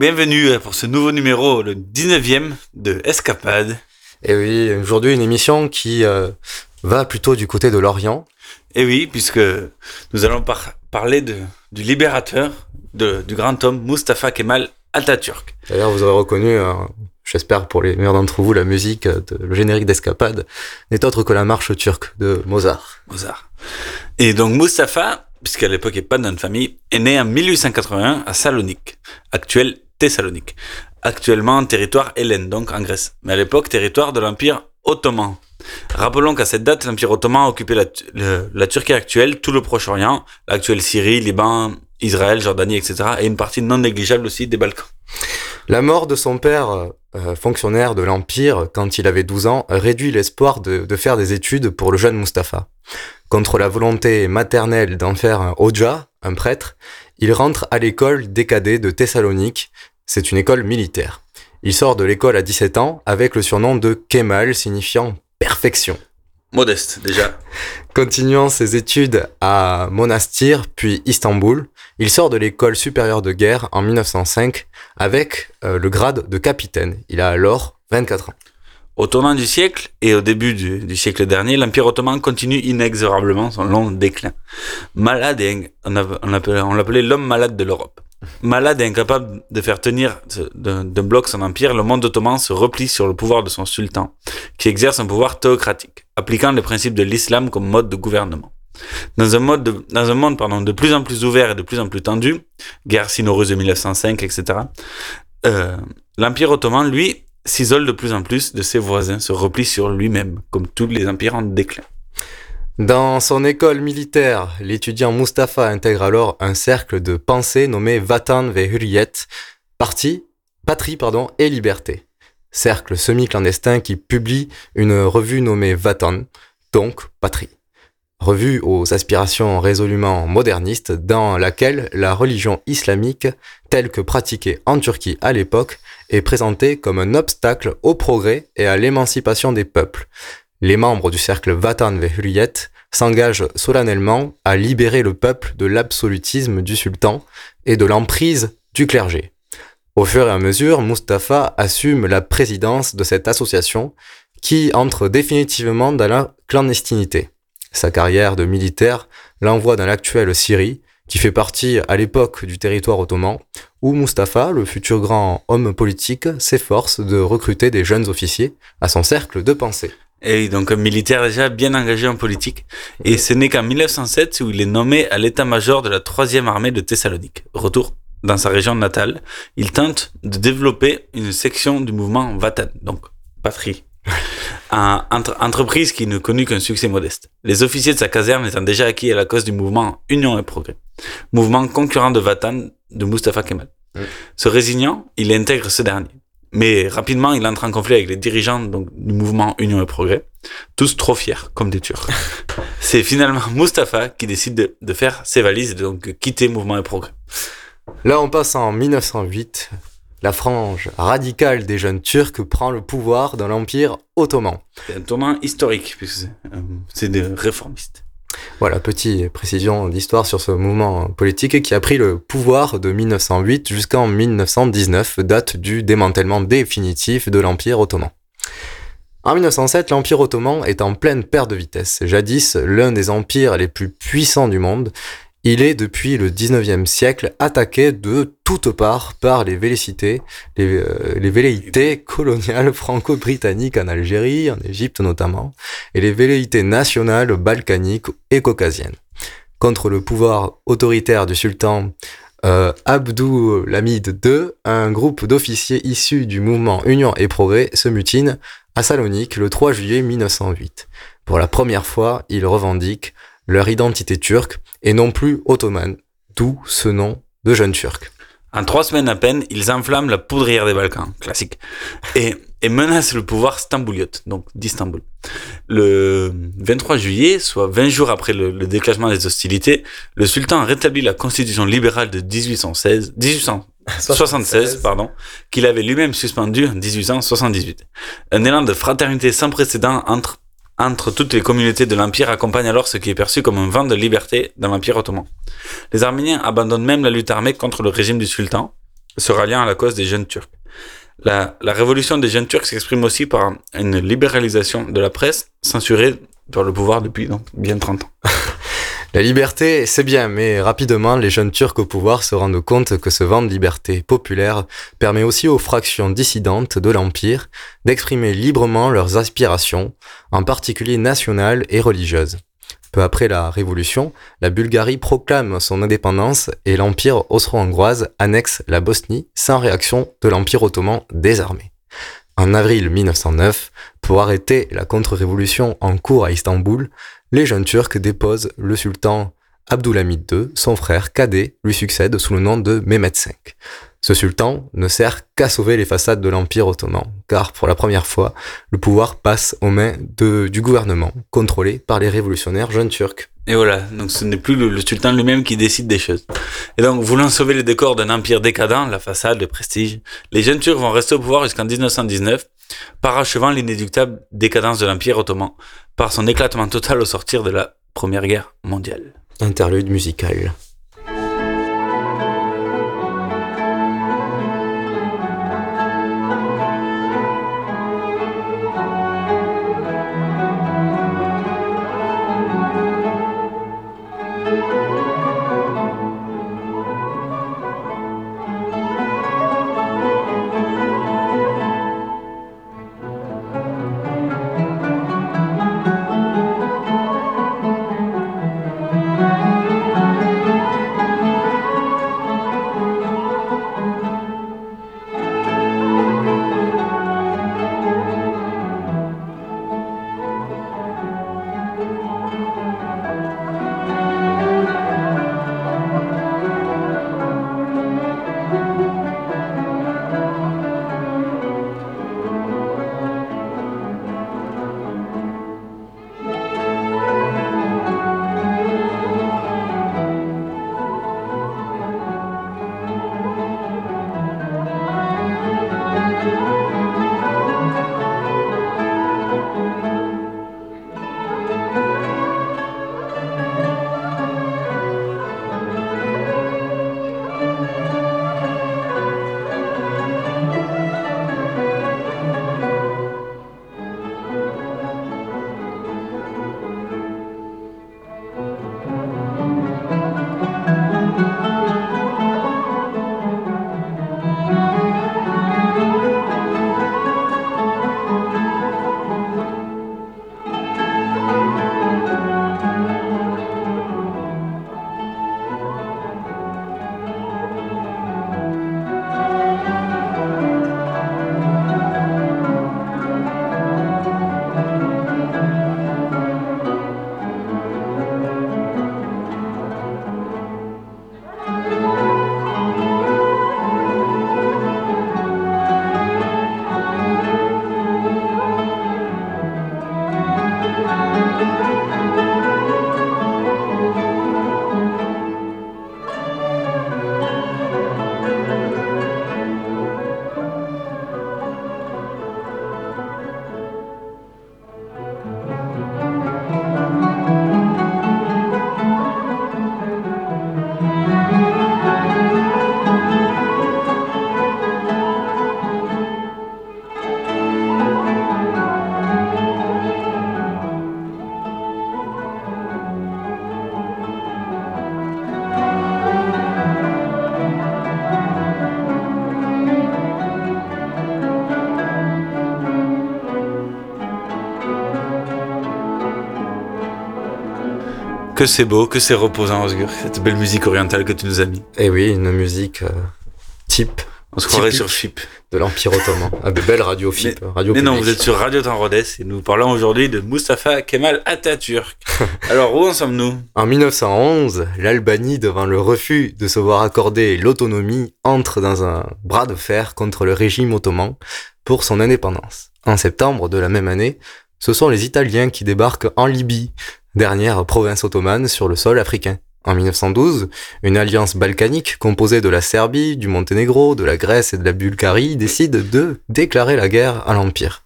Bienvenue pour ce nouveau numéro, le 19e de Escapade. Et oui, aujourd'hui une émission qui euh, va plutôt du côté de l'Orient. Et oui, puisque nous allons parler de, du libérateur, de, du grand homme Mustafa Kemal Atatürk. D'ailleurs, vous aurez reconnu, euh, j'espère pour les meilleurs d'entre vous, la musique, de, le générique d'Escapade n'est autre que la marche turque de Mozart. Mozart. Et donc Mustafa, puisqu'à l'époque il n'est pas de notre famille, est né en 1881 à Salonique, actuelle Thessalonique. Actuellement territoire hellène, donc en Grèce. Mais à l'époque territoire de l'Empire ottoman. Rappelons qu'à cette date, l'Empire ottoman a occupé la, Turquie actuelle, tout le Proche-Orient, l'actuelle Syrie, Liban, Israël, Jordanie, etc. et une partie non négligeable aussi des Balkans. La mort de son père, euh, fonctionnaire de l'Empire, quand il avait 12 ans, réduit l'espoir de, de, faire des études pour le jeune Mustapha. Contre la volonté maternelle d'en faire un Hoja, un prêtre, il rentre à l'école des cadets de Thessalonique. C'est une école militaire. Il sort de l'école à 17 ans avec le surnom de Kemal, signifiant perfection. Modeste, déjà. Continuant ses études à Monastir, puis Istanbul, il sort de l'école supérieure de guerre en 1905 avec euh, le grade de capitaine. Il a alors 24 ans. Au tournant du siècle et au début du, siècle dernier, l'Empire ottoman continue inexorablement son long déclin. Malade, on l'appelait l'homme malade de l'Europe. Malade et incapable de faire tenir d'un bloc son empire, le monde ottoman se replie sur le pouvoir de son sultan, qui exerce un pouvoir théocratique, appliquant les principes de l'islam comme mode de gouvernement. Dans un, monde de plus en plus ouvert et de plus en plus tendu, guerre sino-russe de 1905, etc., euh, l'Empire ottoman, lui, s'isole de plus en plus de ses voisins, se replie sur lui-même, comme tous les empires en déclin. Dans son école militaire, l'étudiant Mustafa intègre alors un cercle de pensée nommé Vatan ve Hurriyet, parti, patrie pardon, et liberté. Cercle semi-clandestin qui publie une revue nommée Vatan, donc patrie. Revue aux aspirations résolument modernistes dans laquelle la religion islamique, telle que pratiquée en Turquie à l'époque, est présentée comme un obstacle au progrès et à l'émancipation des peuples, les membres du cercle Vatan ve s'engagent solennellement à libérer le peuple de l'absolutisme du sultan et de l'emprise du clergé. Au fur et à mesure, Mustapha assume la présidence de cette association qui entre définitivement dans la clandestinité. Sa carrière de militaire l'envoie dans l'actuelle Syrie, qui fait partie à l'époque du territoire ottoman, où Mustapha, le futur grand homme politique, s'efforce de recruter des jeunes officiers à son cercle de pensée. Et donc un militaire déjà bien engagé en politique. Et ce n'est qu'en 1907 où il est nommé à l'état-major de la troisième armée de Thessalonique. Retour dans sa région natale, il tente de développer une section du mouvement Vatan, donc patrie. Un, entre, entreprise qui ne connut qu'un succès modeste. Les officiers de sa caserne étant déjà acquis à la cause du mouvement Union et Progrès, mouvement concurrent de Vatan de Mustafa Kemal. Se résignant, il intègre ce dernier. Mais rapidement, il entre en conflit avec les dirigeants donc, du mouvement Union et Progrès, tous trop fiers, comme des Turcs. C'est finalement Mustapha qui décide de, faire ses valises et de donc quitter Mouvement et Progrès. Là, on passe en 1908. La frange radicale des jeunes Turcs prend le pouvoir dans l'Empire ottoman. C'est un tournant historique, puisque c'est des réformistes. Voilà, petite précision d'histoire sur ce mouvement politique qui a pris le pouvoir de 1908 jusqu'en 1919, date du démantèlement définitif de l'Empire ottoman. En 1907, l'Empire ottoman est en pleine perte de vitesse. Jadis l'un des empires les plus puissants du monde, Il est depuis le 19e siècle attaqué de toutes parts par les velléités, les, euh, les velléités coloniales franco-britanniques en Algérie, en Égypte notamment, et les velléités nationales balkaniques et caucasiennes. Contre le pouvoir autoritaire du sultan euh, Abdou II, un groupe d'officiers issus du mouvement Union et Progrès se mutine à Salonique le 3 juillet 1908. Pour la première fois, ils revendiquent leur identité turque et non plus ottomane, d'où ce nom de jeunes turcs. En trois semaines à peine, ils enflamment la poudrière des Balkans, classique, et, et menacent le pouvoir stambouliote, donc d'Istanbul. Le 23 juillet, soit 20 jours après le, le, déclenchement des hostilités, le sultan a rétabli la constitution libérale de 1816, 1876, pardon, qu'il avait lui-même suspendue en 1878. Un élan de fraternité sans précédent entre entre toutes les communautés de l'Empire accompagne alors ce qui est perçu comme un vent de liberté dans l'Empire ottoman. Les Arméniens abandonnent même la lutte armée contre le régime du sultan, se ralliant à la cause des jeunes Turcs. La, révolution des jeunes Turcs s'exprime aussi par une libéralisation de la presse, censurée par le pouvoir depuis bien 30 ans. La liberté, c'est bien, mais rapidement, les jeunes Turcs au pouvoir se rendent compte que ce vent de liberté populaire permet aussi aux fractions dissidentes de l'Empire d'exprimer librement leurs aspirations, en particulier nationales et religieuses. Peu après la Révolution, la Bulgarie proclame son indépendance et l'Empire austro-hongroise annexe la Bosnie sans réaction de l'Empire ottoman désarmé. En avril 1909, pour arrêter la contre-révolution en cours à Istanbul, les jeunes Turcs déposent le sultan Abdulhamid II, son frère cadet lui succède sous le nom de Mehmet V. Ce sultan ne sert qu'à sauver les façades de l'Empire ottoman, car pour la première fois, le pouvoir passe aux mains du gouvernement, contrôlé par les révolutionnaires jeunes turcs. Et voilà, donc ce n'est plus le, le sultan lui-même qui décide des choses. Et donc, voulant sauver le décor d'un empire décadent, la façade, le prestige, les jeunes Turcs vont rester au pouvoir jusqu'en 1919, parachevant l'inéductable décadence de l'Empire ottoman par son éclatement total au sortir de la Première Guerre mondiale. Interlude musical. Que c'est beau, que c'est reposant, Osgur, cette belle musique orientale que tu nous as mis. Eh oui, une musique euh, type. On se croirait sur FIP. De l'Empire Ottoman. Ah, de belle radio FIP. radio Mais non, vous êtes sur Radio Temps Rhodes et nous parlons aujourd'hui de Mustafa Kemal Atatürk. Alors, où en sommes-nous? En 1911, l'Albanie, devant le refus de se voir accorder l'autonomie, entre dans un bras de fer contre le régime ottoman pour son indépendance. En septembre de la même année, ce sont les Italiens qui débarquent en Libye, dernière province ottomane sur le sol africain. En 1912, une alliance balkanique composée de la Serbie, du Monténégro, de la Grèce et de la Bulgarie décide de déclarer la guerre à l'Empire.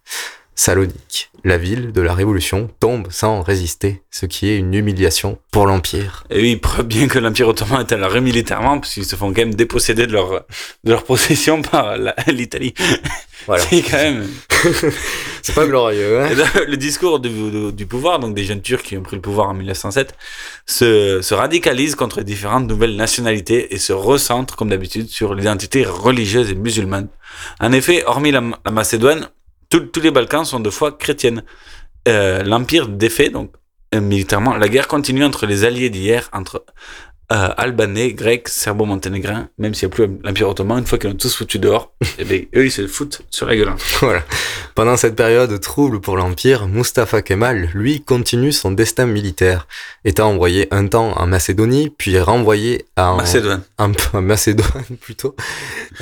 Salonique, la ville de la Révolution, tombe sans résister, ce qui est une humiliation pour l'Empire. Et oui, preuve bien que l'Empire Ottoman est à l'arrêt militairement, parce qu'ils se font quand même déposséder de leur, de leur possession par l'Italie. Voilà. C'est quand même. C'est pas glorieux, hein Le discours du, du- du pouvoir, donc des jeunes Turcs qui ont pris le pouvoir en 1907, se, se radicalise contre les différentes nouvelles nationalités et se recentre, comme d'habitude, sur l'identité religieuse et musulmane. En effet, hormis la, la Macédoine, tous- les Balkans sont de foi chrétienne. Euh, L'Empire défait, donc euh, militairement, la guerre continue entre les alliés d'hier, entre euh, Albanais, Grecs, Serbo-Monténégrins, même s'il n'y a plus l'Empire Ottoman, une fois qu'ils ont tous foutu dehors, et bien, eux, ils se foutent sur la gueule. Voilà. Pendant cette période trouble pour l'Empire, Mustafa Kemal, lui, continue son destin militaire, étant envoyé un temps en Macédonie, puis renvoyé à Macédoine. en, en Macédoine plutôt,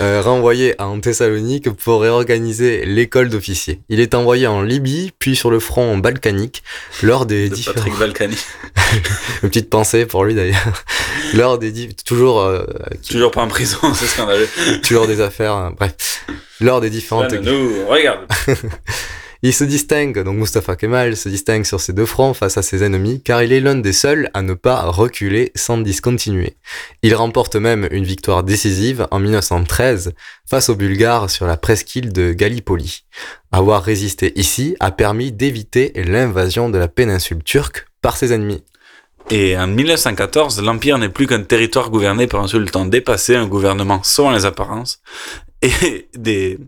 euh, renvoyé en Thessalonique pour réorganiser l'école d'officiers. Il est envoyé en Libye, puis sur le front balkanique, lors des de différents... Patrick Balkany. Une petite pensée pour lui d'ailleurs. Lors des... Toujours... euh, Toujours pas en prison, c'est scandaleux. toujours des affaires, euh, bref. Lors des différentes nous regarde. Il se distingue, donc Mustafa Kemal se distingue sur ses deux fronts face à ses ennemis, car il est l'un des seuls à ne pas reculer sans discontinuer. Il remporte même une victoire décisive en 1913 face aux Bulgares sur la presqu'île de Gallipoli. Avoir résisté ici a permis d'éviter l'invasion de la péninsule turque par ses ennemis. Et en 1914, l'Empire n'est plus qu'un territoire gouverné par un sultan dépassé, un gouvernement sans les apparences, et des...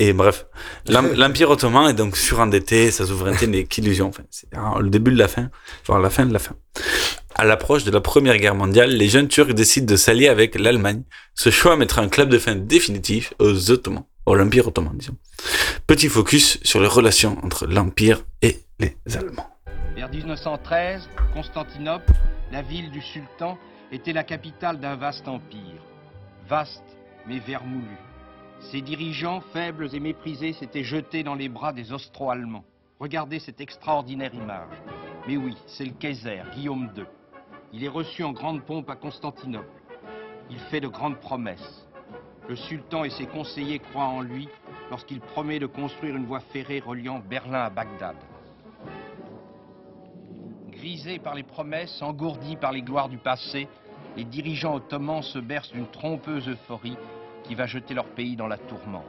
Et bref, l'Em- l'Empire ottoman est donc surendetté, sa souveraineté n'est qu'illusion. Enfin, c'est le début de la fin, voire la fin de la fin. À l'approche de la Première Guerre mondiale, les jeunes Turcs décident de s'allier avec l'Allemagne. Ce choix mettra un club de fin définitif aux Ottomans, à l'Empire ottoman, disons. Petit focus sur les relations entre l'Empire et les Allemands. Vers 1913, Constantinople, la ville du sultan, était la capitale d'un vaste empire. Vaste, mais vermoulu. Ses dirigeants, faibles et méprisés, s'étaient jetés dans les bras des Austro-Allemands. Regardez cette extraordinaire image. Mais oui, c'est le Kaiser, Guillaume II. Il est reçu en grande pompe à Constantinople. Il fait de grandes promesses. Le sultan et ses conseillers croient en lui lorsqu'il promet de construire une voie ferrée reliant Berlin à Bagdad. Grisés par les promesses, engourdis par les gloires du passé, les dirigeants ottomans se bercent d'une trompeuse euphorie qui va jeter leur pays dans la tourmente.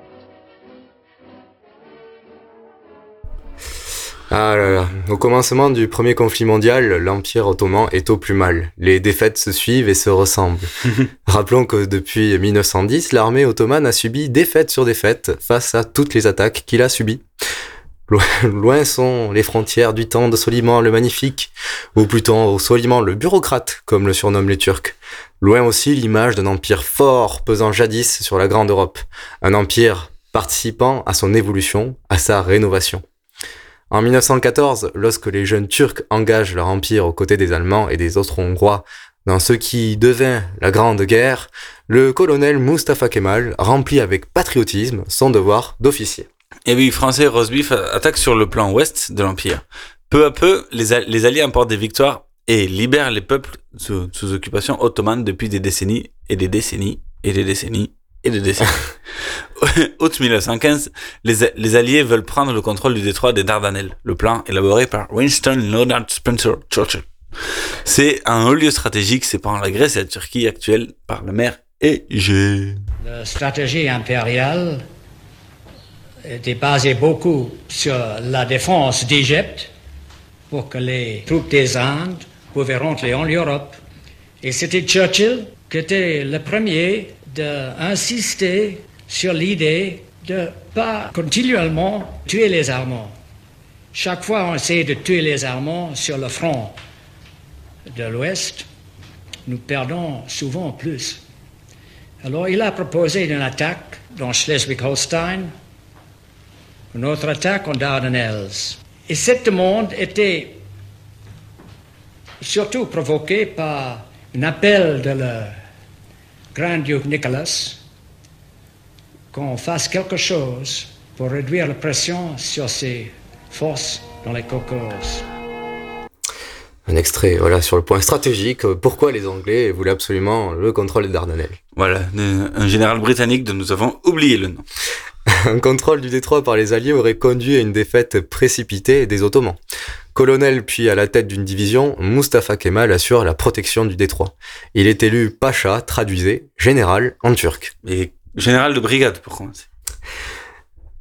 Ah là là. Au commencement du premier conflit mondial, l'Empire ottoman est au plus mal. Les défaites se suivent et se ressemblent. Rappelons que depuis 1910, l'armée ottomane a subi défaite sur défaite face à toutes les attaques qu'il a subies. Loin, sont les frontières du temps de Soliman le Magnifique, ou plutôt Soliman le bureaucrate, comme le surnomment les Turcs. Loin aussi l'image d'un empire fort pesant jadis sur la Grande Europe. Un empire participant à son évolution, à sa rénovation. En 1914, lorsque les jeunes Turcs engagent leur empire aux côtés des Allemands et des Austro-Hongrois dans ce qui devint la Grande Guerre, le colonel Mustafa Kemal remplit avec patriotisme son devoir d'officier. Et oui, Français et Rosbif attaquent sur le plan ouest de l'Empire. Peu à peu, les, les Alliés emportent des victoires et libèrent les peuples sous, sous occupation ottomane depuis des décennies et des décennies et des décennies et des décennies. Août 1915, les, les Alliés veulent prendre le contrôle du détroit des Dardanelles, le plan élaboré par Winston Leonard Spencer Churchill. C'est un haut lieu stratégique séparant la Grèce et la Turquie actuelle par la mer Égée. La stratégie impériale était basée beaucoup sur la défense d'Égypte pour que les troupes des Indes pouvaient rentrer en Europe. Et c'était Churchill qui était le premier d'insister sur l'idée de pas continuellement tuer les Allemands. Chaque fois, on essaie de tuer les Allemands sur le front de l'Ouest, nous perdons souvent plus. Alors il a proposé une attaque dans Schleswig-Holstein, une autre attaque en Dardanelles. Et cette demande était surtout provoquée par un appel de le grand-duc Nicolas qu'on fasse quelque chose pour réduire la pression sur ses forces dans les Caucases. Un extrait, voilà, sur le point stratégique, pourquoi les Anglais voulaient absolument le contrôle des Dardanelles. Voilà, un général britannique dont nous avons oublié le nom. un contrôle du détroit par les Alliés aurait conduit à une défaite précipitée des Ottomans. Colonel puis à la tête d'une division, Mustafa Kemal assure la protection du détroit. Il est élu pacha, traduisé, général en turc. Et général de brigade pour commencer.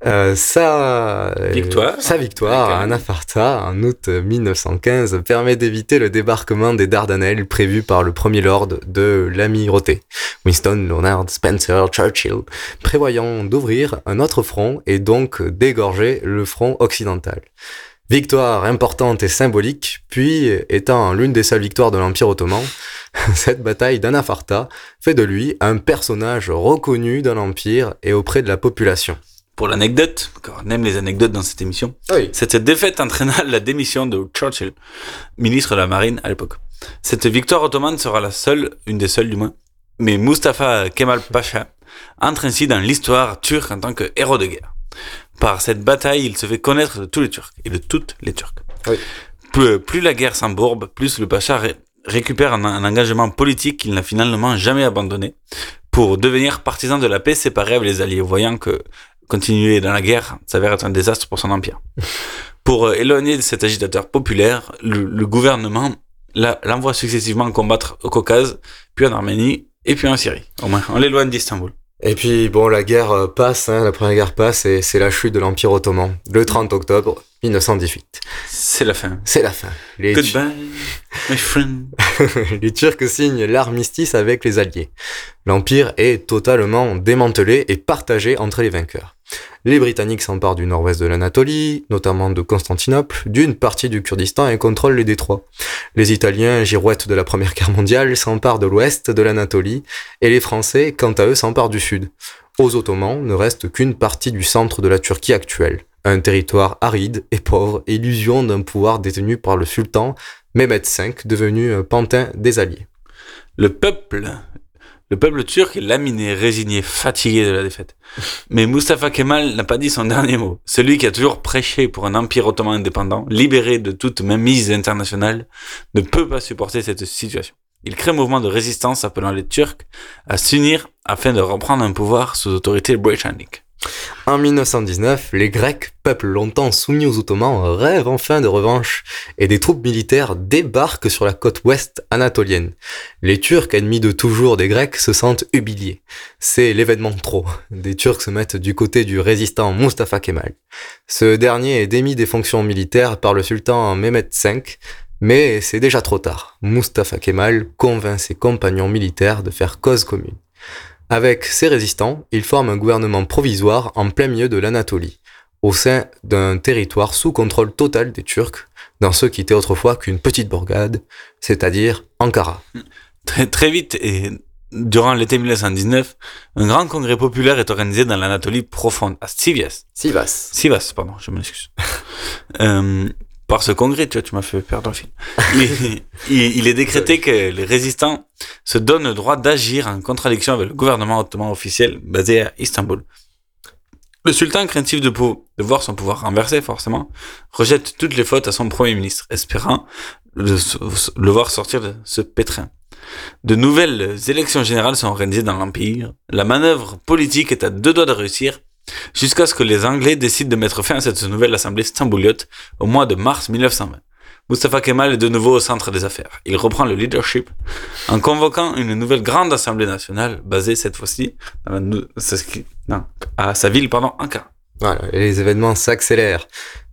Euh, sa victoire, sa victoire à Anafarta en août 1915 permet d'éviter le débarquement des Dardanelles prévu par le premier lord de l'amirauté, Winston Leonard Spencer Churchill, prévoyant d'ouvrir un autre front et donc d'égorger le front occidental. Victoire importante et symbolique, puis étant l'une des seules victoires de l'Empire ottoman, cette bataille d'Anafarta fait de lui un personnage reconnu dans l'Empire et auprès de la population. Pour l'anecdote, on aime les anecdotes dans cette émission, cette défaite entraîna la démission de Churchill, ministre de la Marine à l'époque. Cette victoire ottomane sera la seule, une des seules du moins, mais Mustafa Kemal Pasha entre ainsi dans l'histoire turque en tant que héros de guerre. Par cette bataille, il se fait connaître de tous les Turcs et de toutes les Turcs. Plus, la guerre s'embourbe, plus le Pacha récupère un, un engagement politique qu'il n'a finalement jamais abandonné pour devenir partisan de la paix séparé avec les Alliés, voyant que continuer dans la guerre s'avère être un désastre pour son empire. Pour euh, éloigner cet agitateur populaire, le, gouvernement l'envoie successivement combattre au Caucase, puis en Arménie, et puis en Syrie. Au moins, on l'éloigne d'Istanbul. Et puis bon, la guerre euh, passe, hein, la première guerre passe, et c'est la chute de l'Empire ottoman, le 30 octobre 1918. C'est la fin. C'est la fin. Les Goodbye, my friend. les Turcs signent l'armistice avec les Alliés. L'Empire est totalement démantelé et partagé entre les vainqueurs. Les Britanniques s'emparent du nord-ouest de l'Anatolie, notamment de Constantinople, d'une partie du Kurdistan et contrôlent les détroits. Les Italiens, girouettes de la Première Guerre mondiale, s'emparent de l'ouest de l'Anatolie, et les Français, quant à eux, s'emparent du sud. Aux Ottomans ne reste qu'une partie du centre de la Turquie actuelle, un territoire aride et pauvre, illusion d'un pouvoir détenu par le sultan Mehmed V, devenu pantin des Alliés. Le peuple le peuple turc est laminé, résigné, fatigué de la défaite. Mais Mustafa Kemal n'a pas dit son dernier mot. Celui qui a toujours prêché pour un empire ottoman indépendant, libéré de toute mainmise internationale, ne peut pas supporter cette situation. Il crée un mouvement de résistance appelant les Turcs à s'unir afin de reprendre un pouvoir sous autorité britannique. En 1919, les Grecs, peuple longtemps soumis aux Ottomans, rêvent enfin de revanche et des troupes militaires débarquent sur la côte ouest anatolienne. Les Turcs, ennemis de toujours des Grecs, se sentent humiliés. C'est l'événement trop. Des Turcs se mettent du côté du résistant Mustafa Kemal. Ce dernier est démis des fonctions militaires par le sultan Mehmed V, mais c'est déjà trop tard. Mustafa Kemal convainc ses compagnons militaires de faire cause commune. Avec ces résistants, il forme un gouvernement provisoire en plein milieu de l'Anatolie, au sein d'un territoire sous contrôle total des Turcs, dans ce qui était autrefois qu'une petite bourgade, c'est-à-dire Ankara. Très, très vite, et durant l'été 1919, un grand congrès populaire est organisé dans l'Anatolie profonde, à Sivas. Sivas. Sivas, pardon, je m'excuse. euh, par ce congrès, tu vois, tu m'as fait perdre le fil. il, est décrété que les résistants se donnent le droit d'agir en contradiction avec le gouvernement ottoman officiel basé à Istanbul. Le sultan, craintif de, de voir son pouvoir renversé, forcément, rejette toutes les fautes à son premier ministre, espérant le, le voir sortir de ce pétrin. De nouvelles élections générales sont organisées dans l'Empire. La manœuvre politique est à deux doigts de réussir jusqu'à ce que les Anglais décident de mettre fin à cette nouvelle assemblée stambouliote au mois de mars 1920. Mustafa Kemal est de nouveau au centre des affaires. Il reprend le leadership en convoquant une nouvelle grande assemblée nationale basée cette fois-ci à sa ville, pardon, Ankara. Voilà, et les événements s'accélèrent.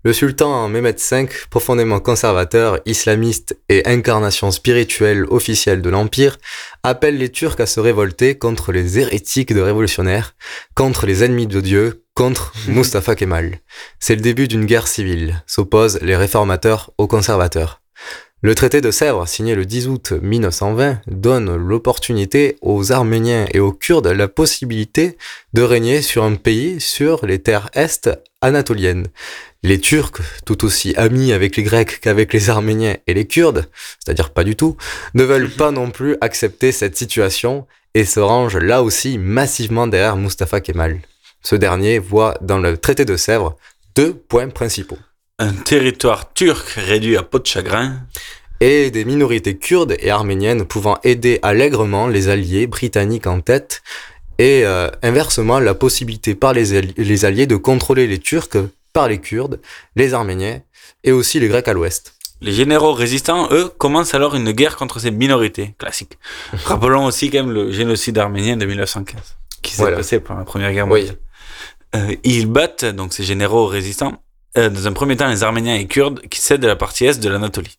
Le sultan Mehmed V, profondément conservateur, islamiste et incarnation spirituelle officielle de l'Empire, appelle les Turcs à se révolter contre les hérétiques de révolutionnaires, contre les ennemis de Dieu, contre Mustafa Kemal. C'est le début d'une guerre civile, s'opposent les réformateurs aux conservateurs. Le traité de Sèvres, signé le 10 août 1920, donne l'opportunité aux Arméniens et aux Kurdes la possibilité de régner sur un pays sur les terres est anatoliennes. Les Turcs, tout aussi amis avec les Grecs qu'avec les Arméniens et les Kurdes, c'est-à-dire pas du tout, ne veulent pas non plus accepter cette situation et se rangent là aussi massivement derrière Mustafa Kemal. Ce dernier voit dans le traité de Sèvres deux points principaux. Un territoire turc réduit à peau de chagrin. Et des minorités kurdes et arméniennes pouvant aider allègrement les alliés britanniques en tête, et euh, inversement la possibilité par les, alli- les alliés de contrôler les Turcs par les Kurdes, les Arméniens et aussi les Grecs à l'ouest. Les généraux résistants, eux, commencent alors une guerre contre ces minorités, classique. Rappelons aussi quand même le génocide arménien de 1915, qui s'est Voilà. passé pendant la Première Guerre Oui. mondiale. Euh, ils battent, donc ces généraux résistants, euh, dans un premier temps les Arméniens et Kurdes qui cèdent la partie est de l'Anatolie.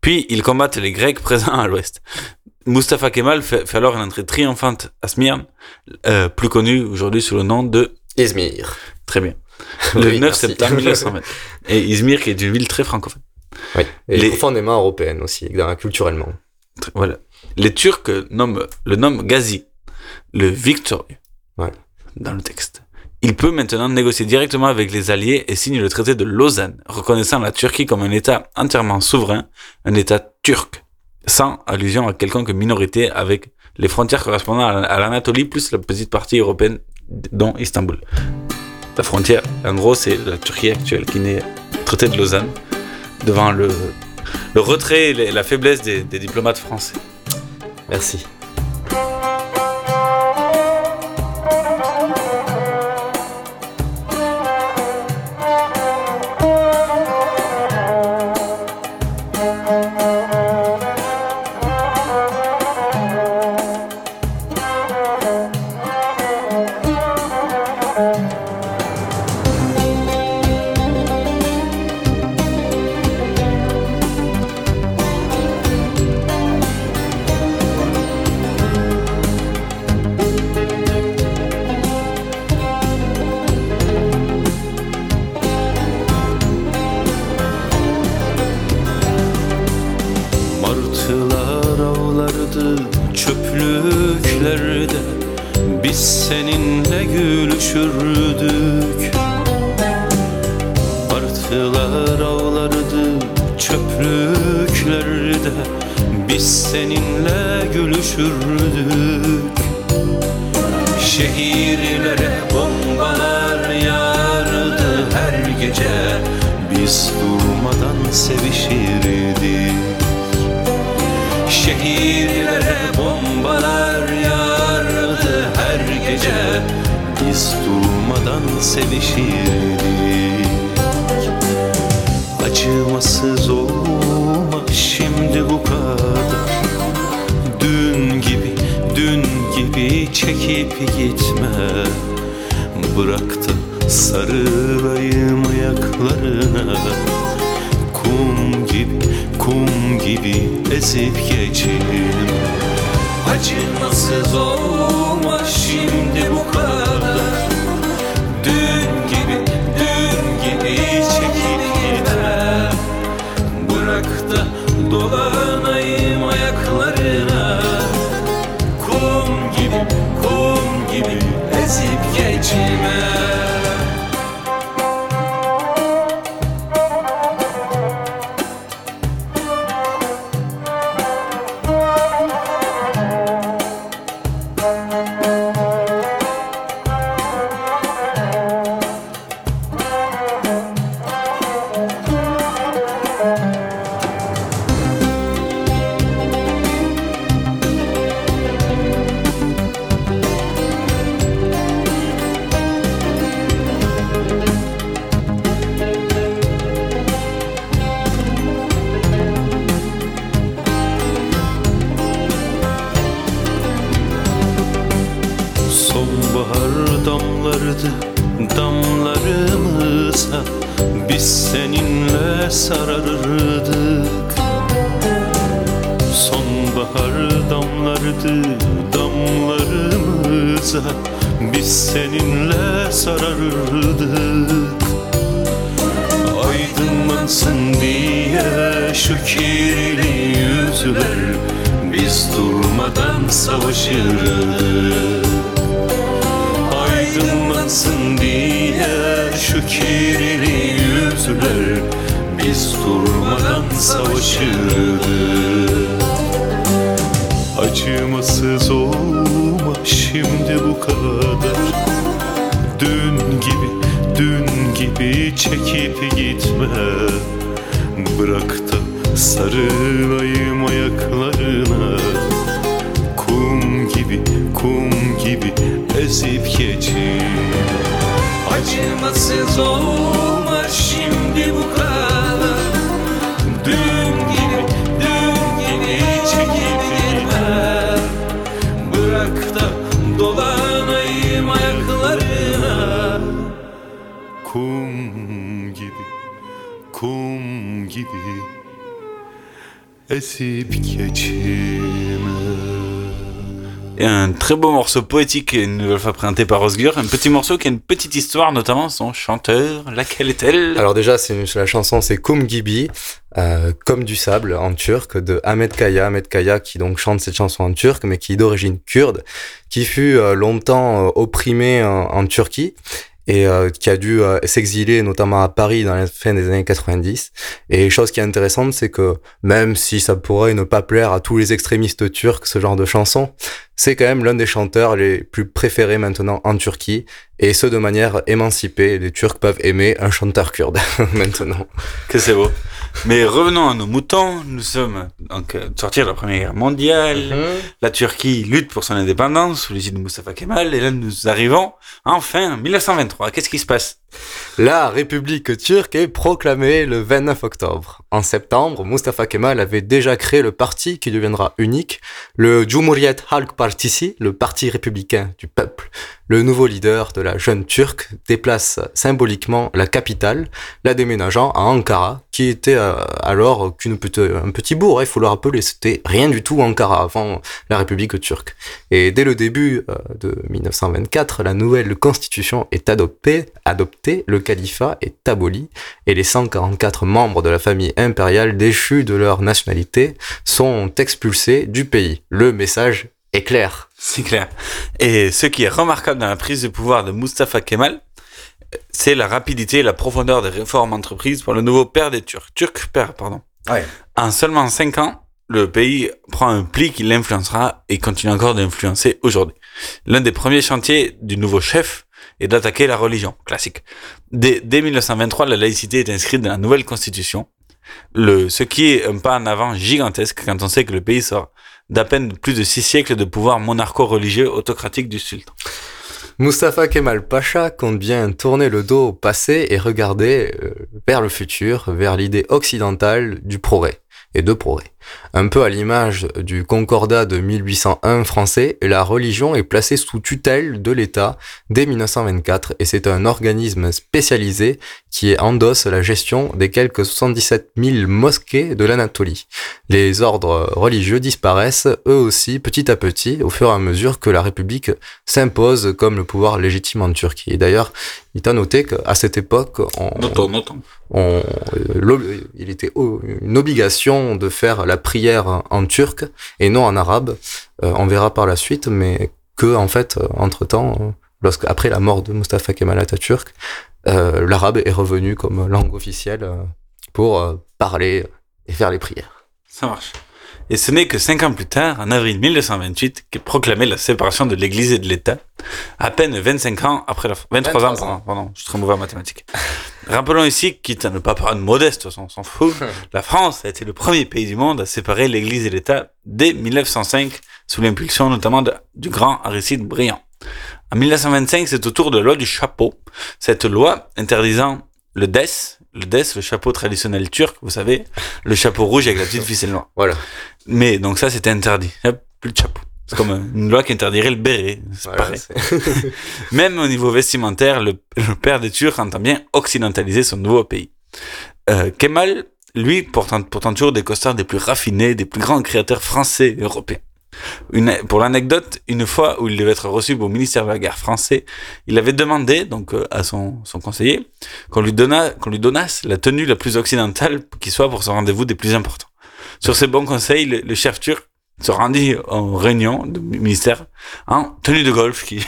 Puis ils combattent les Grecs présents à l'ouest. Mustafa Kemal fait, fait alors une entrée triomphante à Smyrne, euh, plus connu aujourd'hui sous le nom de Izmir. Très bien. Le Oui, 9 merci. septembre 1920. Et Izmir qui est une ville très francophone. Oui, et Les- profondément européenne aussi, culturellement. Voilà. Les Turcs nomment, le nomment Gazi, le victorieux, Ouais. dans le texte. Il peut maintenant négocier directement avec les Alliés et signe le traité de Lausanne, reconnaissant la Turquie comme un État entièrement souverain, un État turc, sans allusion à quelconque minorité avec les frontières correspondant à l'Anatolie plus la petite partie européenne, dont Istanbul. La frontière, en gros, c'est la Turquie actuelle qui naît traité de Lausanne, devant le, le retrait et la faiblesse des diplomates français. Merci. Kum gibi Esip geçime Et un très beau morceau poétique, une nouvelle fois présenté par Osgur. Un petit morceau qui a une petite histoire, notamment son chanteur. Laquelle est-elle? Alors déjà, c'est une- la chanson c'est Kum Gibi, euh, comme du sable en turc, de Ahmet Kaya. Ahmet Kaya qui donc chante cette chanson en turc, mais qui est d'origine kurde, qui fut euh, longtemps euh, opprimé en, en Turquie et euh, qui a dû euh, s'exiler notamment à Paris dans la fin des années 90. Et chose qui est intéressante, c'est que même si ça pourrait ne pas plaire à tous les extrémistes turcs, ce genre de chanson, c'est quand même l'un des chanteurs les plus préférés maintenant en Turquie, et ce de manière émancipée. Les Turcs peuvent aimer un chanteur kurde maintenant. Que c'est beau. Mais revenons à nos moutons. Nous sommes donc euh, sortis de la Première Guerre mondiale. La Turquie lutte pour son indépendance sous l'égide de Mustafa Kemal. Et là, nous arrivons enfin en 1923. Qu'est-ce qui se passe? La République turque est proclamée le 29 octobre. En septembre, Mustafa Kemal avait déjà créé le parti qui deviendra unique, le Cumhuriyet Halk Partisi, le parti républicain du peuple. Le nouveau leader de la jeune turque déplace symboliquement la capitale, la déménageant à Ankara, qui était euh, alors qu'une petite, un petit bourg, hein, il faut le rappeler, c'était rien du tout Ankara avant la République turque. Et dès le début euh, de 1924, la nouvelle constitution est adoptée, le califat est aboli, et les 144 membres de la famille impériale déchus de leur nationalité sont expulsés du pays. Le message est clair. C'est clair. Et ce qui est remarquable dans la prise de pouvoir de Mustafa Kemal, c'est la rapidité et la profondeur des réformes entreprises par le nouveau père des Turcs. Turc père, pardon. En seulement 5 ans, le pays prend un pli qui l'influencera et continue encore d'influencer aujourd'hui. L'un des premiers chantiers du nouveau chef est d'attaquer la religion, classique. Dès, dès 1923, la laïcité est inscrite dans la nouvelle constitution, le, ce qui est un pas en avant gigantesque quand on sait que le pays sort d'à peine plus de six siècles de pouvoir monarcho-religieux autocratique du sultan. Mustafa Kemal Pacha compte bien tourner le dos au passé et regarder euh, vers le futur, vers l'idée occidentale du progrès et de progrès. Un peu à l'image du Concordat de 1801 français, la religion est placée sous tutelle de l'État dès 1924 et c'est un organisme spécialisé qui endosse la gestion des quelques 77 000 mosquées de l'Anatolie. Les ordres religieux disparaissent eux aussi petit à petit au fur et à mesure que la République s'impose comme le pouvoir légitime en Turquie. Et d'ailleurs, il est à noter qu'à cette époque, on, euh, il était une obligation de faire la prière en turc et non en arabe. Euh, on verra par la suite, mais que en fait, entre temps, lorsque après la mort de Mustafa Kemal Atatürk, euh, l'arabe est revenu comme langue officielle euh, pour euh, parler et faire les prières. Ça marche. Et ce n'est que cinq ans plus tard, en avril 1928, qu'est proclamée la séparation de l'Église et de l'État, à peine 25 ans après la... 23 ans, 23 pardon, pardon, je suis très mauvais en mathématiques. Rappelons ici, quitte à ne pas modeste, de façon, on s'en fout, la France a été le premier pays du monde à séparer l'Église et l'État dès 1905, sous l'impulsion notamment de- du grand Aristide Briand. En 1925, c'est au tour de la loi du chapeau, cette loi interdisant le des, le des, le chapeau traditionnel turc, vous savez, le chapeau rouge avec la petite ficelle noire. Voilà. Mais donc ça, c'était interdit. Plus de chapeau. C'est comme une loi qui interdirait le béret. C'est Voilà, pareil. Même au niveau vestimentaire, le, le père des Turcs entend bien occidentaliser son nouveau pays. Euh, Kemal, lui, portant, portant toujours des costards des plus raffinés, des plus grands créateurs français et européens. Une, pour l'anecdote, une fois où il devait être reçu au ministère de la Guerre français, il avait demandé donc euh, à son, son conseiller qu'on lui donna qu'on lui donnasse la tenue la plus occidentale qui soit pour son rendez-vous des plus importants. Sur ces bons conseils, le, le chef turc se rendit en réunion du ministère en tenue de golf qui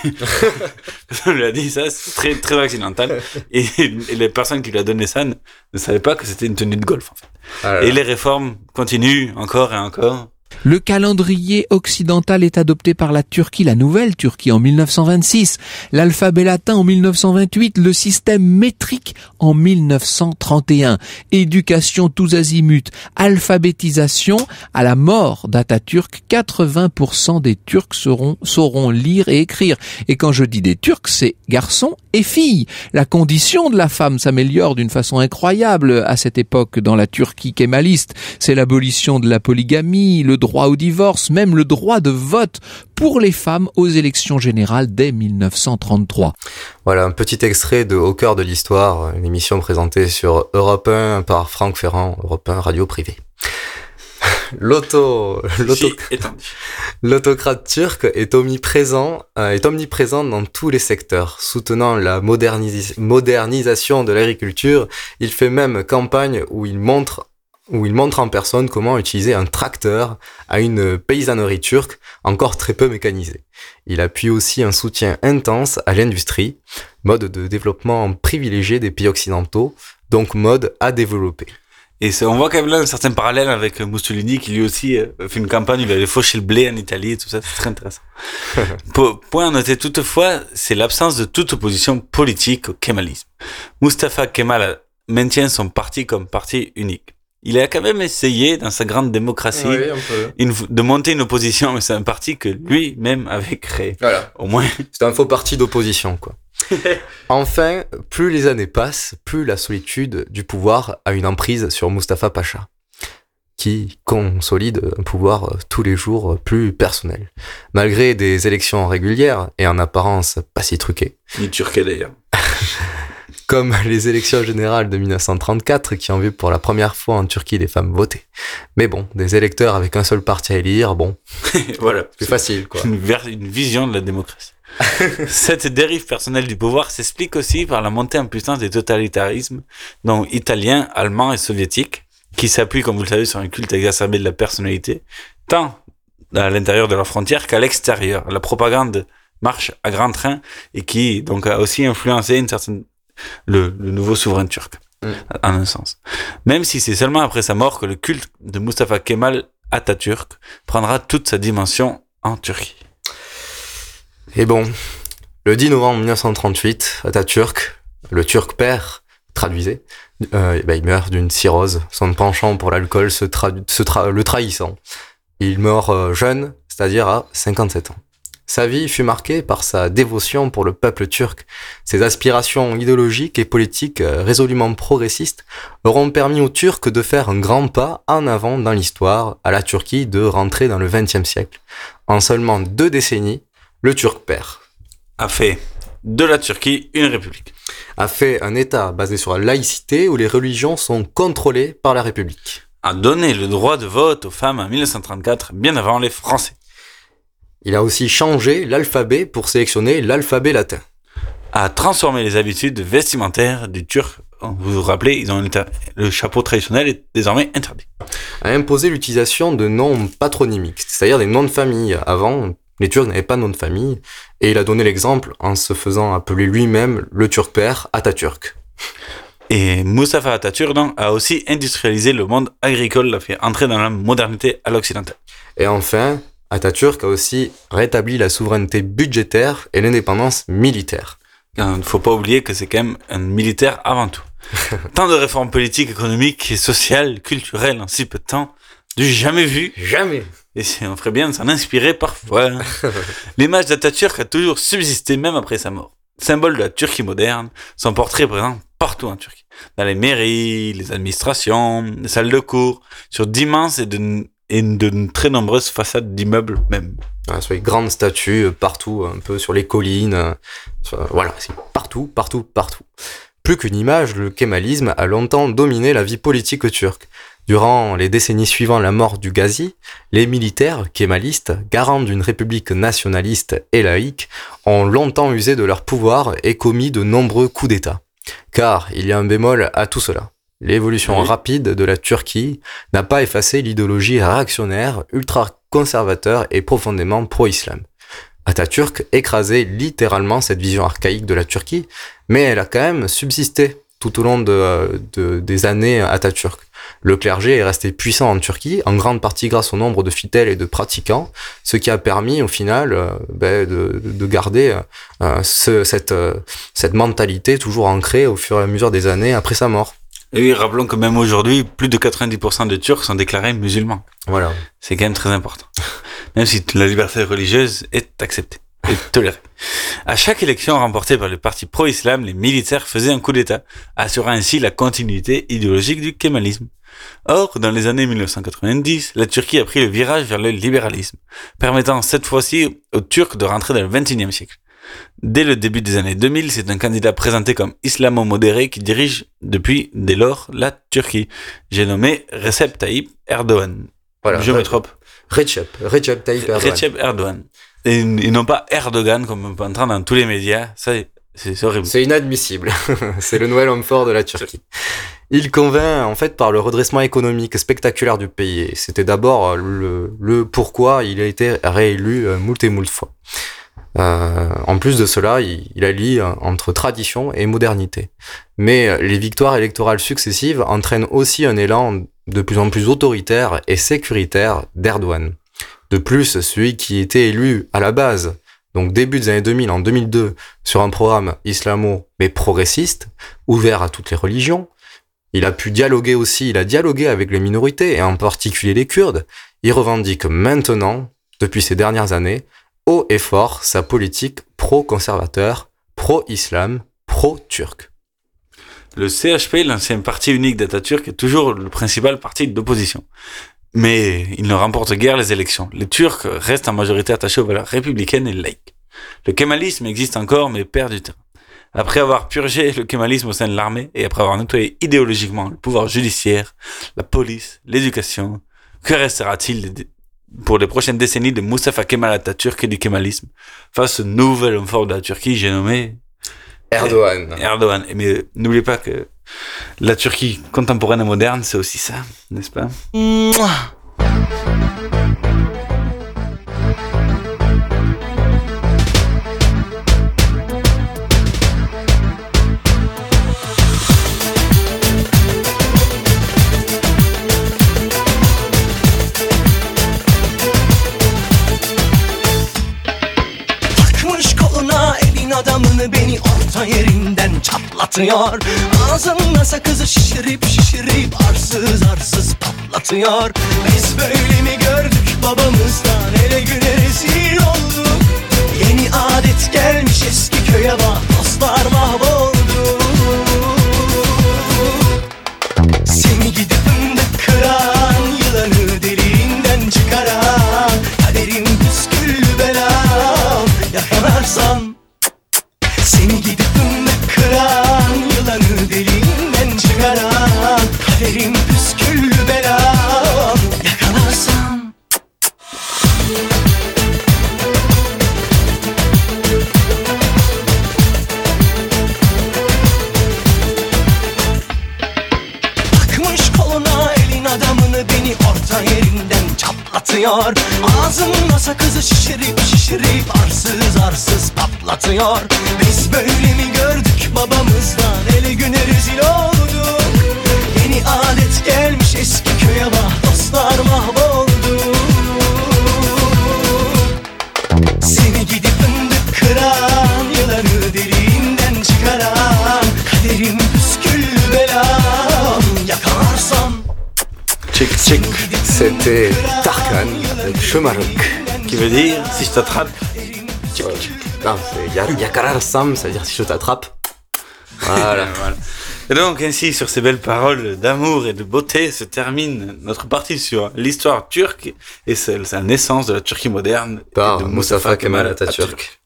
on lui a dit ça c'est très très occidental et, et les personnes qui lui a donné ça ne, ne savaient pas que c'était une tenue de golf en fait. Ah là et les réformes continuent encore et encore Le calendrier occidental est adopté par la Turquie, la nouvelle Turquie en 1926, l'alphabet latin en 1928, le système métrique en 1931, éducation tous azimuts, alphabétisation, à la mort d'Atatürk, 80% des Turcs sauront, sauront lire et écrire. Et quand je dis des Turcs, c'est garçons et filles. La condition de la femme s'améliore d'une façon incroyable à cette époque dans la Turquie kémaliste. C'est l'abolition de la polygamie, droit au divorce, même le droit de vote pour les femmes aux élections générales dès 1933. Voilà, un petit extrait de Au cœur de l'histoire, une émission présentée sur Europe 1 par Franck Ferrand, Europe 1 radio privée. L'auto, l'autocrate turc est omniprésent, euh, est omniprésent dans tous les secteurs, soutenant la modernis- modernisation de l'agriculture. Il fait même campagne où il montre où il montre en personne comment utiliser un tracteur à une paysannerie turque encore très peu mécanisée. Il appuie aussi un soutien intense à l'industrie, mode de développement privilégié des pays occidentaux, donc mode à développer. Et on voit quand même là un certain parallèle avec Mussolini qui lui aussi euh, fait une campagne, il allait faucher le blé en Italie et tout ça, c'est très intéressant. Po- Point à noter toutefois, c'est l'absence de toute opposition politique au kémalisme. Mustafa Kemal maintient son parti comme parti unique. Il a quand même essayé, dans sa grande démocratie, Oui, une- de monter une opposition, mais c'est un parti que lui-même avait créé. Voilà. Au moins. C'est un faux parti d'opposition, quoi. enfin, plus les années passent, plus la solitude du pouvoir a une emprise sur Mustapha Pacha, qui consolide un pouvoir euh, tous les jours euh, plus personnel. Malgré des élections régulières et en apparence pas si truquées, Ni turquais d'ailleurs. comme les élections générales de 1934 qui ont vu pour la première fois en Turquie des femmes voter. Mais bon, des électeurs avec un seul parti à élire, bon, voilà. c'est facile, quoi. Une, une vision de la démocratie. Cette dérive personnelle du pouvoir s'explique aussi par la montée en puissance des totalitarismes, dont italiens, allemands et soviétiques, qui s'appuient, comme vous le savez, sur un culte exacerbé de la personnalité, tant à l'intérieur de leurs frontières qu'à l'extérieur. La propagande marche à grand train et qui donc a aussi influencé une certaine le, le nouveau souverain turc, Mm. en un sens. Même si c'est seulement après sa mort que le culte de Mustafa Kemal Atatürk prendra toute sa dimension en Turquie. Et bon, le 10 novembre 1938, Atatürk, le turc père, traduisait, euh, bah, il meurt d'une cirrhose, son penchant pour l'alcool se, se tra- le trahissant. Il meurt euh, jeune, c'est-à-dire à 57 ans. Sa vie fut marquée par sa dévotion pour le peuple turc. Ses aspirations idéologiques et politiques euh, résolument progressistes auront permis aux Turcs de faire un grand pas en avant dans l'histoire, à la Turquie de rentrer dans le XXe siècle. En seulement deux décennies, le Turc père a fait de la Turquie une république. a fait un État basé sur la laïcité où les religions sont contrôlées par la République. A donné le droit de vote aux femmes en 1934, bien avant les Français. Il a aussi changé l'alphabet pour sélectionner l'alphabet latin. A transformé les habitudes vestimentaires du Turc. Vous vous rappelez, ils ont le chapeau traditionnel est désormais interdit. A imposé l'utilisation de noms patronymiques, c'est-à-dire des noms de famille. Avant, les Turcs n'avaient pas de nom de famille, et il a donné l'exemple en se faisant appeler lui-même le Turc père Atatürk. Et Mustafa Atatürk donc, a aussi industrialisé le monde agricole, l'a fait entrer dans la modernité à l'occidental. Et enfin, Atatürk a aussi rétabli la souveraineté budgétaire et l'indépendance militaire. Il ne faut pas oublier que c'est quand même un militaire avant tout. Tant de réformes politiques, économiques, et sociales, culturelles en si peu de temps, du jamais vu. Jamais. Et on ferait bien de s'en inspirer parfois. L'image d'Atatürk a toujours subsisté même après sa mort. Symbole de la Turquie moderne, son portrait est présent partout en Turquie. Dans les mairies, les administrations, les salles de cours, sur d'immenses et de, et de très nombreuses façades d'immeubles même. Voilà, sur les grandes statues, euh, partout, un peu sur les collines. euh, sur- voilà, c'est partout, partout, partout. Plus qu'une image, le kémalisme a longtemps dominé la vie politique turque. Durant les décennies suivant la mort du Ghazi, les militaires kémalistes, garants d'une république nationaliste et laïque, ont longtemps usé de leur pouvoir et commis de nombreux coups d'État. Car il y a un bémol à tout cela. L'évolution rapide de la Turquie n'a pas effacé l'idéologie réactionnaire, ultra-conservateur et profondément pro-islam. Atatürk écrasait littéralement cette vision archaïque de la Turquie, mais elle a quand même subsisté tout au long de, de- des années Atatürk. Le clergé est resté puissant en Turquie, en grande partie grâce au nombre de fidèles et de pratiquants, ce qui a permis au final euh, ben, de, de garder euh, ce- cette, euh, cette mentalité toujours ancrée au fur et à mesure des années après sa mort. Et oui, rappelons que même aujourd'hui, plus de 90% de Turcs sont déclarés musulmans. Voilà. C'est quand même très important. Même si la liberté religieuse est acceptée et tolérée. À chaque élection remportée par le parti pro-islam, les militaires faisaient un coup d'État, assurant ainsi la continuité idéologique du kémalisme. Or, dans les années 1990, la Turquie a pris le virage vers le libéralisme, permettant cette fois-ci aux Turcs de rentrer dans le 21e siècle. Dès le début des années 2000, c'est un candidat présenté comme islamo-modéré qui dirige depuis dès lors la Turquie. J'ai nommé Recep Tayyip Erdogan. Voilà. Je me trompe. Recep, Recep Tayyip Erdogan. Recep Erdogan. Et, et non pas Erdogan comme on peut entendre dans tous les médias. Ça, c'est horrible. C'est inadmissible. c'est le nouvel homme fort de la Turquie. Il convainc en fait par le redressement économique spectaculaire du pays. C'était d'abord le, le pourquoi il a été réélu euh, moult et moult fois. Euh, en plus de cela, il, allie euh, entre tradition et modernité. Mais euh, les victoires électorales successives entraînent aussi un élan de plus en plus autoritaire et sécuritaire d'Erdogan. De plus, celui qui était élu à la base, donc début des années 2000, en 2002, sur un programme islamo mais progressiste, ouvert à toutes les religions, il a pu dialoguer aussi, il a dialogué avec les minorités, et en particulier les Kurdes. Il revendique maintenant, depuis ces dernières années, haut et fort sa politique pro-conservateur, pro-islam, pro-turc. Le CHP, l'ancien parti unique d'Atatürk, est toujours le principal parti d'opposition. Mais il ne remporte guère les élections. Les Turcs restent en majorité attachés aux valeurs républicaines et laïques. Le kémalisme existe encore, mais perd du terrain. Après avoir purgé le kémalisme au sein de l'armée et après avoir nettoyé idéologiquement le pouvoir judiciaire, la police, l'éducation, que restera-t-il de- pour les prochaines décennies de Mustafa Kemal Atatürk et du kémalisme face au nouvel homme fort de la Turquie, j'ai nommé Erdogan. Erdogan. Mais n'oubliez pas que la Turquie contemporaine et moderne, c'est aussi ça, n'est-ce pas? Yerinden çatlatıyor Ağzında sakızı şişirip şişirip arsız arsız patlatıyor. Biz böyle mi gördük babamızdan ele güne rezil olduk. Yeni adet gelmiş eski köye bak dostlar mahvoldu. Seni gidip fındık kıran Yılanı deliğinden çıkaran Kaderim püsküllü belam Yakalarsan Seni gidip yerinden çatlatıyor Ağzında sakızı şişirip şişirip arsız arsız patlatıyor. Biz böyle mi gördük babamızdan? Ele güne rezil olduk. Yeni adet gelmiş eski köye bak dostlar mahvoldu C'était Tarkan avec Chemarok. Qui veut dire, si je t'attrape, Non, c'est Ya- Yakarar Sam, ça veut dire si je t'attrape. Voilà. Voilà. Et donc, ainsi, sur ces belles paroles d'amour et de beauté, se termine notre partie sur l'histoire turque et sa sa naissance de la Turquie moderne. Par Mustafa Kemal Atatürk.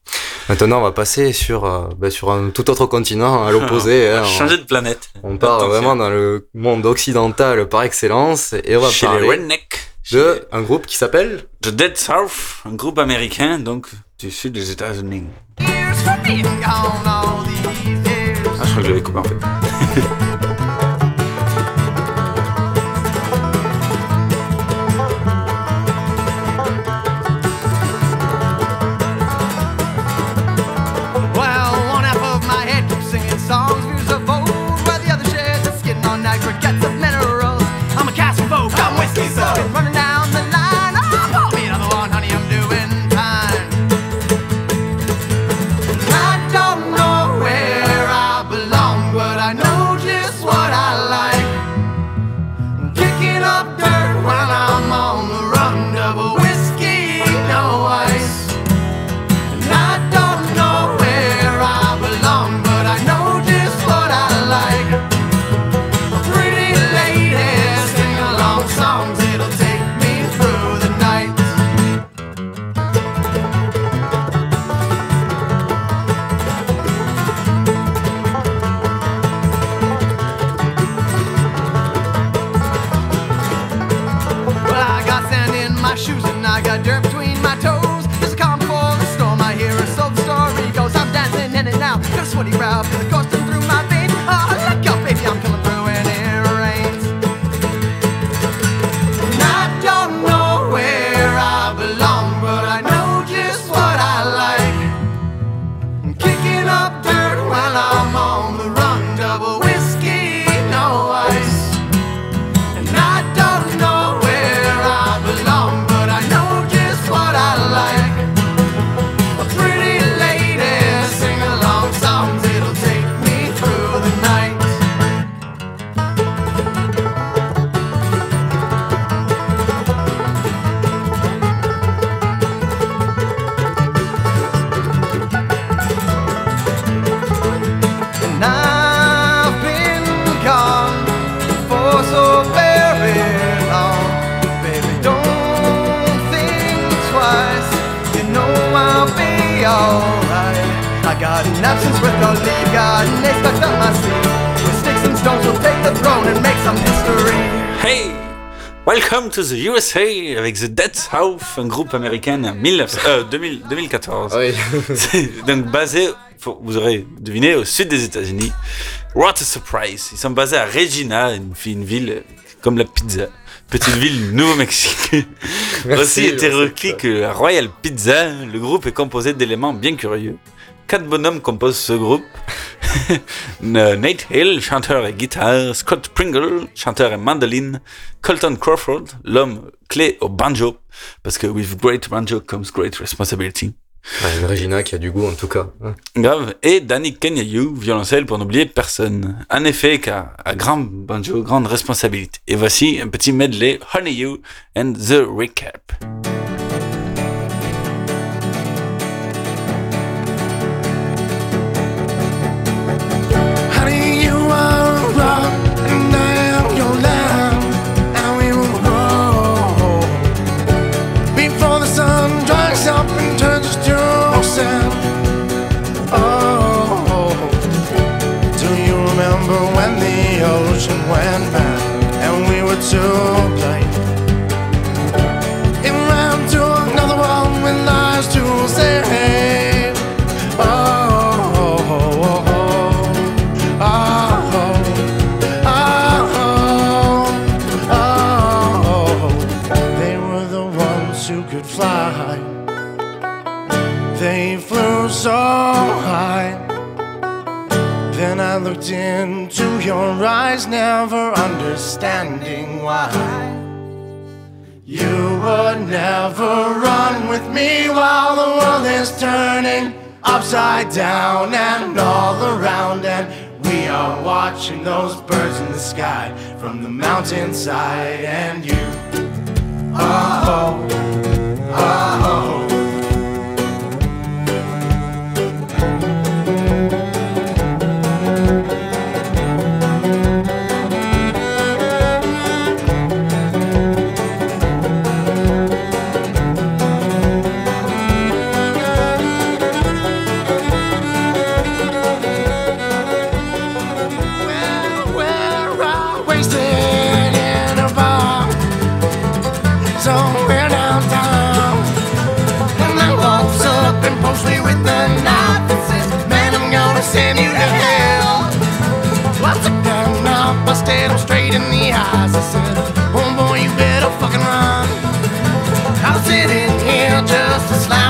Maintenant, on va passer sur, euh, bah, sur un tout autre continent, à l'opposé. On va hein. changer de planète. On part Attention. vraiment dans le monde occidental par excellence et on va Chez les parler rednecks. de un groupe qui s'appelle The Dead South, un groupe américain, donc du sud des États-Unis. Ah, je crois que je l'avais coupé en fait. To the USA avec The Dead South, un groupe américain en 1900 euh, 2000 2014. C'est donc basé, faut- vous aurez deviné, au sud des États-Unis. What a surprise! Ils sont basés à Regina, une, ville euh, comme la pizza. Petite ville du Nouveau-Mexique. Aussi hétéroclite que la Royal Pizza, le groupe est composé d'éléments bien curieux. Quatre bonhommes composent ce groupe. Nate Hill, chanteur et guitare, Scott Pringle, chanteur et mandoline, Colton Crawford, l'homme clé au banjo, parce que with great banjo comes great responsibility. Ouais, une Regina qui a du goût en tout cas. Grave. Et Danny Kenyayu, violoncelle pour n'oublier personne. En effet, car à grand banjo, grande responsabilité. Et voici un petit medley Honey You and the Recap. And looked into your eyes, never understanding why. You would never run with me while the world is turning upside down and all around, and we are watching those birds in the sky from the mountainside, and you. Oh, oh. Ah, to slide.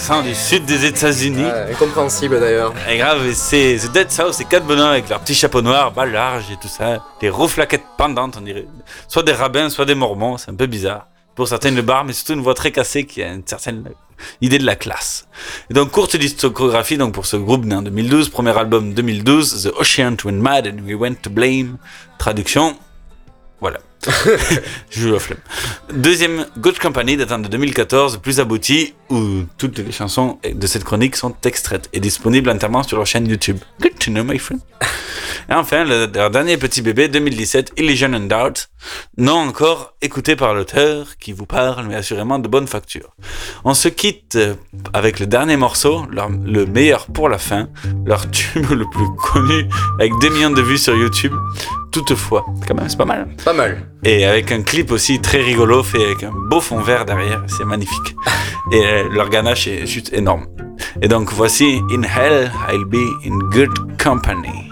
Accent du sud des États-Unis. incompréhensible d'ailleurs. Et grave, c'est The Dead South, c'est quatre bonhommes avec leurs petits chapeaux noirs, bas larges et tout ça, des rouflaquettes pendantes, on dirait. Soit des rabbins, soit des mormons, c'est un peu bizarre. Pour certaines, le bar, mais surtout une voix très cassée qui a une certaine idée de la classe. Et donc, courte discographie donc pour ce groupe né en 2012, premier album 2012, The Ocean Went Mad and We Went to Blame. Traduction, voilà. Je la flemme. Deuxième, Good Company datant de 2014, plus abouti, où toutes les chansons de cette chronique sont extraites et disponibles entièrement sur leur chaîne YouTube. Good to know, my friend. Et enfin, le, leur dernier petit bébé, 2017, Illusion and Doubt, non encore écouté par l'auteur qui vous parle, mais assurément de bonne facture. On se quitte euh, avec le dernier morceau, leur- le meilleur pour la fin, leur tube le plus connu, avec 2 millions de vues sur YouTube. Toutefois, quand même, c'est pas mal. Pas mal. Et avec un clip aussi très rigolo, fait avec un beau fond vert derrière, c'est magnifique. Et leur ganache est juste énorme. Et donc voici In Hell, I'll be in good company.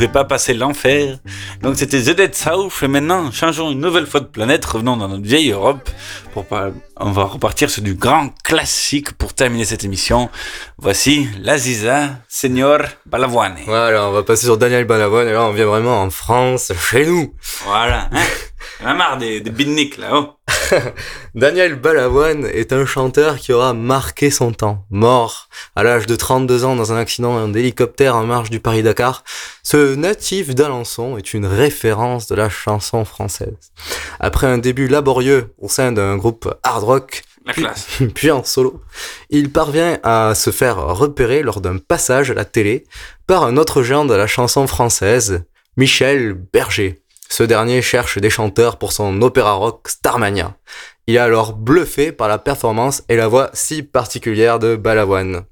Fait pas passer l'enfer. Donc c'était The Dead South. Et maintenant, changeons une nouvelle fois de planète. Revenons dans notre vieille Europe. Pour pas... On va repartir sur du grand classique pour terminer cette émission. Voici l'Aziza, Senior Balavoine. Voilà, on va passer sur Daniel Balavoine et là on vient vraiment en France, chez nous. Voilà. Hein on a marre des, des beatniks là-haut. Daniel Balavoine est un chanteur qui aura marqué son temps. Mort à l'âge de 32 ans dans un accident d'hélicoptère en marge du Paris-Dakar, ce natif d'Alençon est une référence de la chanson française. Après un début laborieux au sein d'un groupe hard rock, La puis- classe. puis en solo, il parvient à se faire repérer lors d'un passage à la télé par un autre géant de la chanson française, Michel Berger. Ce dernier cherche des chanteurs pour son opéra rock Starmania. Il est alors bluffé par la performance et la voix si particulière de Balavoine.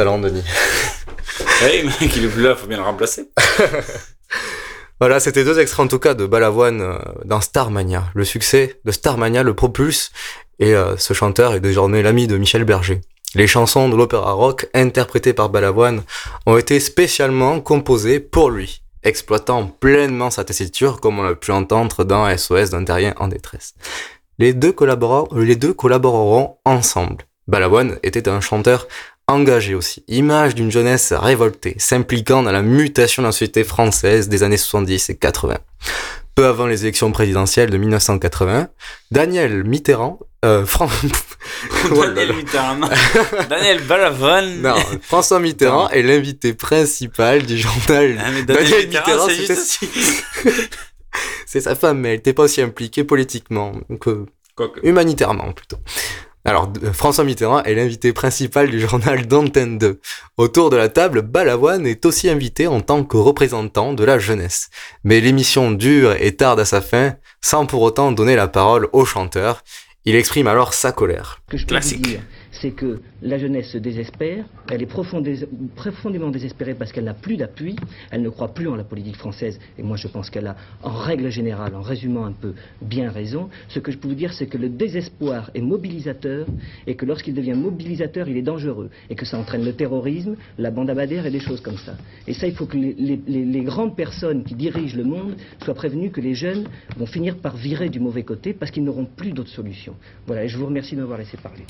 Talent, Denis. Mec, il est plus là, faut bien le remplacer. Voilà, c'était deux extraits en tout cas de Balavoine euh, dans Starmania. Le succès de Starmania le propulse et euh, ce chanteur est désormais l'ami de Michel Berger. Les chansons de l'opéra rock interprétées par Balavoine ont été spécialement composées pour lui, exploitant pleinement sa tessiture comme on l'a pu entendre dans SOS d'un terrien en détresse. Les deux, collaboreront, les deux collaboreront ensemble. Balavoine était un chanteur engagé aussi, image d'une jeunesse révoltée, s'impliquant dans la mutation de la société française des années 70 et 80. Peu avant les élections présidentielles de 1980, Daniel Mitterrand, euh, Fran- Daniel Mitterrand. Daniel Balavoine. non, François Mitterrand est l'invité principal du journal. Ah, mais Daniel Mitterrand, juste c'est sa femme, mais elle n'était pas aussi impliquée politiquement, donc euh, humanitairement plutôt. Alors, euh, François Mitterrand est l'invité principal du journal d'Antenne 2. Autour de la table, Balavoine est aussi invité en tant que représentant de la jeunesse. Mais l'émission dure et tarde à sa fin, sans pour autant donner la parole au chanteur. Il exprime alors sa colère. Ce que je peux vous dire, c'est que la jeunesse se désespère, elle est profondé- profondément désespérée parce qu'elle n'a plus d'appui, elle ne croit plus en la politique française, et moi je pense qu'elle a, en règle générale, en résumant un peu, bien raison. Ce que je peux vous dire, c'est que le désespoir est mobilisateur, et que lorsqu'il devient mobilisateur, il est dangereux, et que ça entraîne le terrorisme, la bande à Bader et des choses comme ça. Et ça, il faut que les, grandes personnes qui dirigent le monde soient prévenues que les jeunes vont finir par virer du mauvais côté parce qu'ils n'auront plus d'autre solution. Voilà, et je vous remercie de m'avoir laissé parler.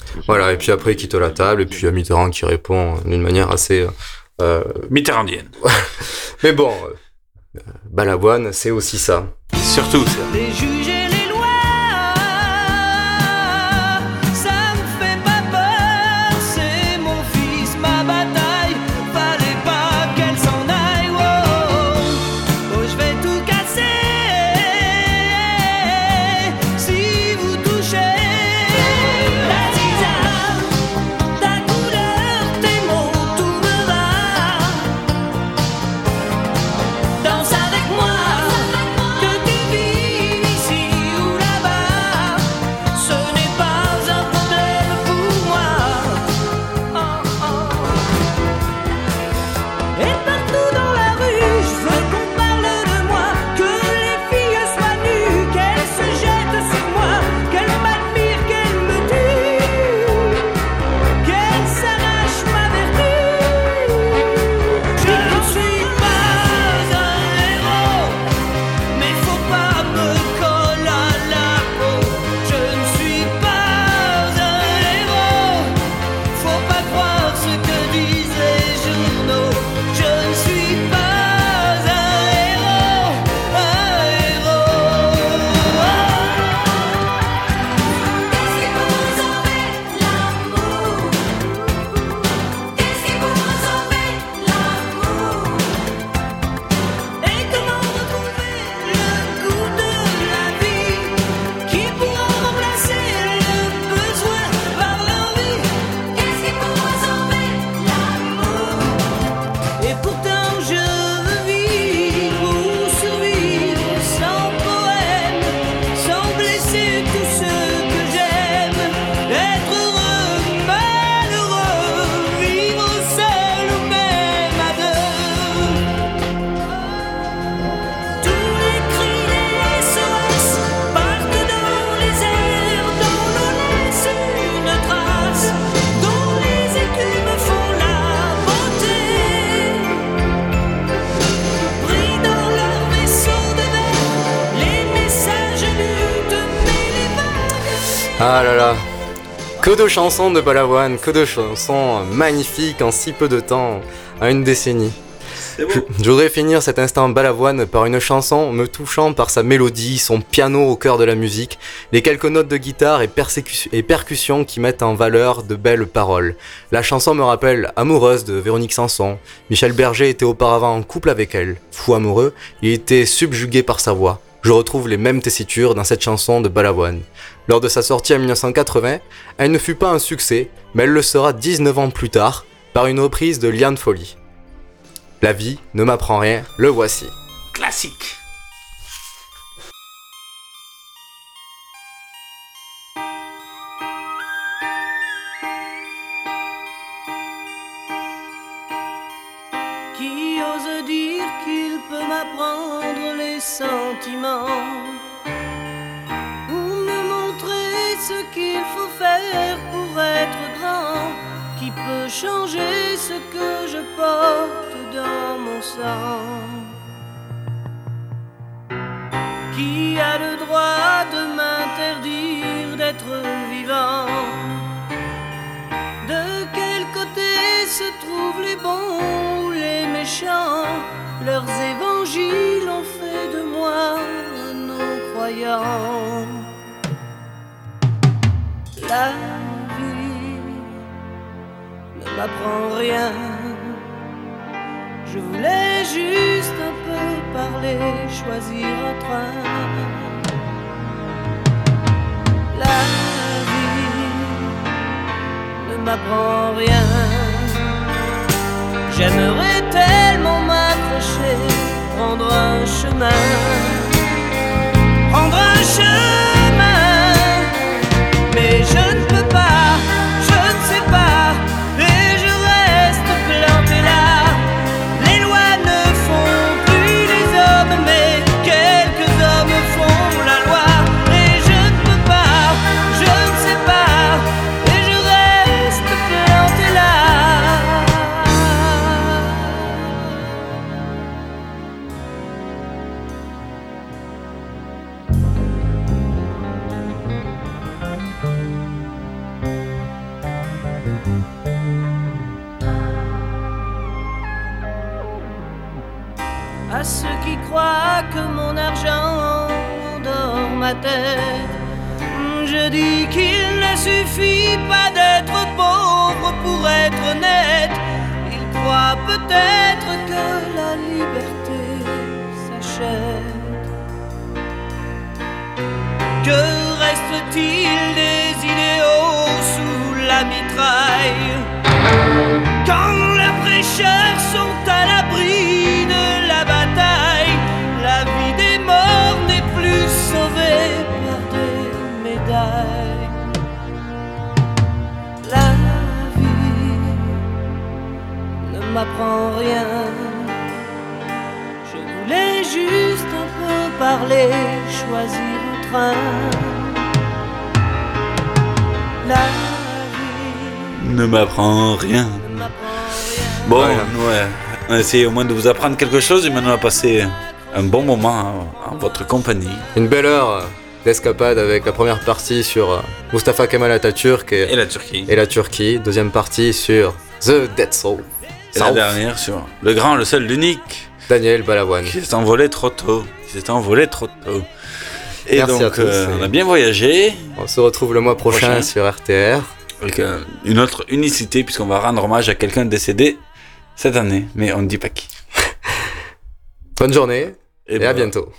Il quitte la table, et puis il y a Mitterrand qui répond d'une manière assez... Euh, Mitterrandienne. Mais bon, euh, Balavoine, c'est aussi ça. Surtout ça. Les de chansons de Balavoine, que de chansons magnifiques en si peu de temps, en une décennie. Je, je voudrais finir cet instant Balavoine par une chanson me touchant par sa mélodie, son piano au cœur de la musique, les quelques notes de guitare et, et percussions qui mettent en valeur de belles paroles. La chanson me rappelle Amoureuse de Véronique Sanson. Michel Berger était auparavant en couple avec elle. Fou amoureux, il était subjugué par sa voix. Je retrouve les mêmes tessitures dans cette chanson de Balavoine. Lors de sa sortie en 1980, elle ne fut pas un succès, mais elle le sera 19 ans plus tard par une reprise de Liane Folly. La vie ne m'apprend rien, le voici. Classique. Évangiles ont fait de moi un non-croyant. La vie ne m'apprend rien. Je voulais juste un peu parler, choisir un train. La vie ne m'apprend rien. J'aimerais tellement prendre un chemin, prendre un chemin, mais je ne peux Je dis qu'il ne suffit pas d'être pauvre pour être honnête. Ils croient peut-être que la liberté s'achète. Que reste-t-il des idéaux sous la mitraille? Quand les prêcheurs sont m'apprend rien. Je voulais juste un peu parler, choisir un train. La Ne m'apprend rien. Bon, ouais. On a essayé au moins de vous apprendre quelque chose et maintenant on a passé un bon moment en, votre compagnie. Une belle heure d'escapade avec la première partie sur Mustafa Kemal Atatürk et, Et la Turquie. et la Turquie. Deuxième partie sur The Dead Soul. Et la dernière sur le grand, le seul, l'unique. Daniel Balavoine. Qui s'est envolé trop tôt. Qui s'est envolé trop tôt. Et Merci donc, à tous, euh, on a bien voyagé. On se retrouve le mois prochain, Prochain. sur RTR. Avec euh, une autre unicité, puisqu'on va rendre hommage à quelqu'un décédé cette année. Mais on ne dit pas qui. Bonne journée et, à bientôt.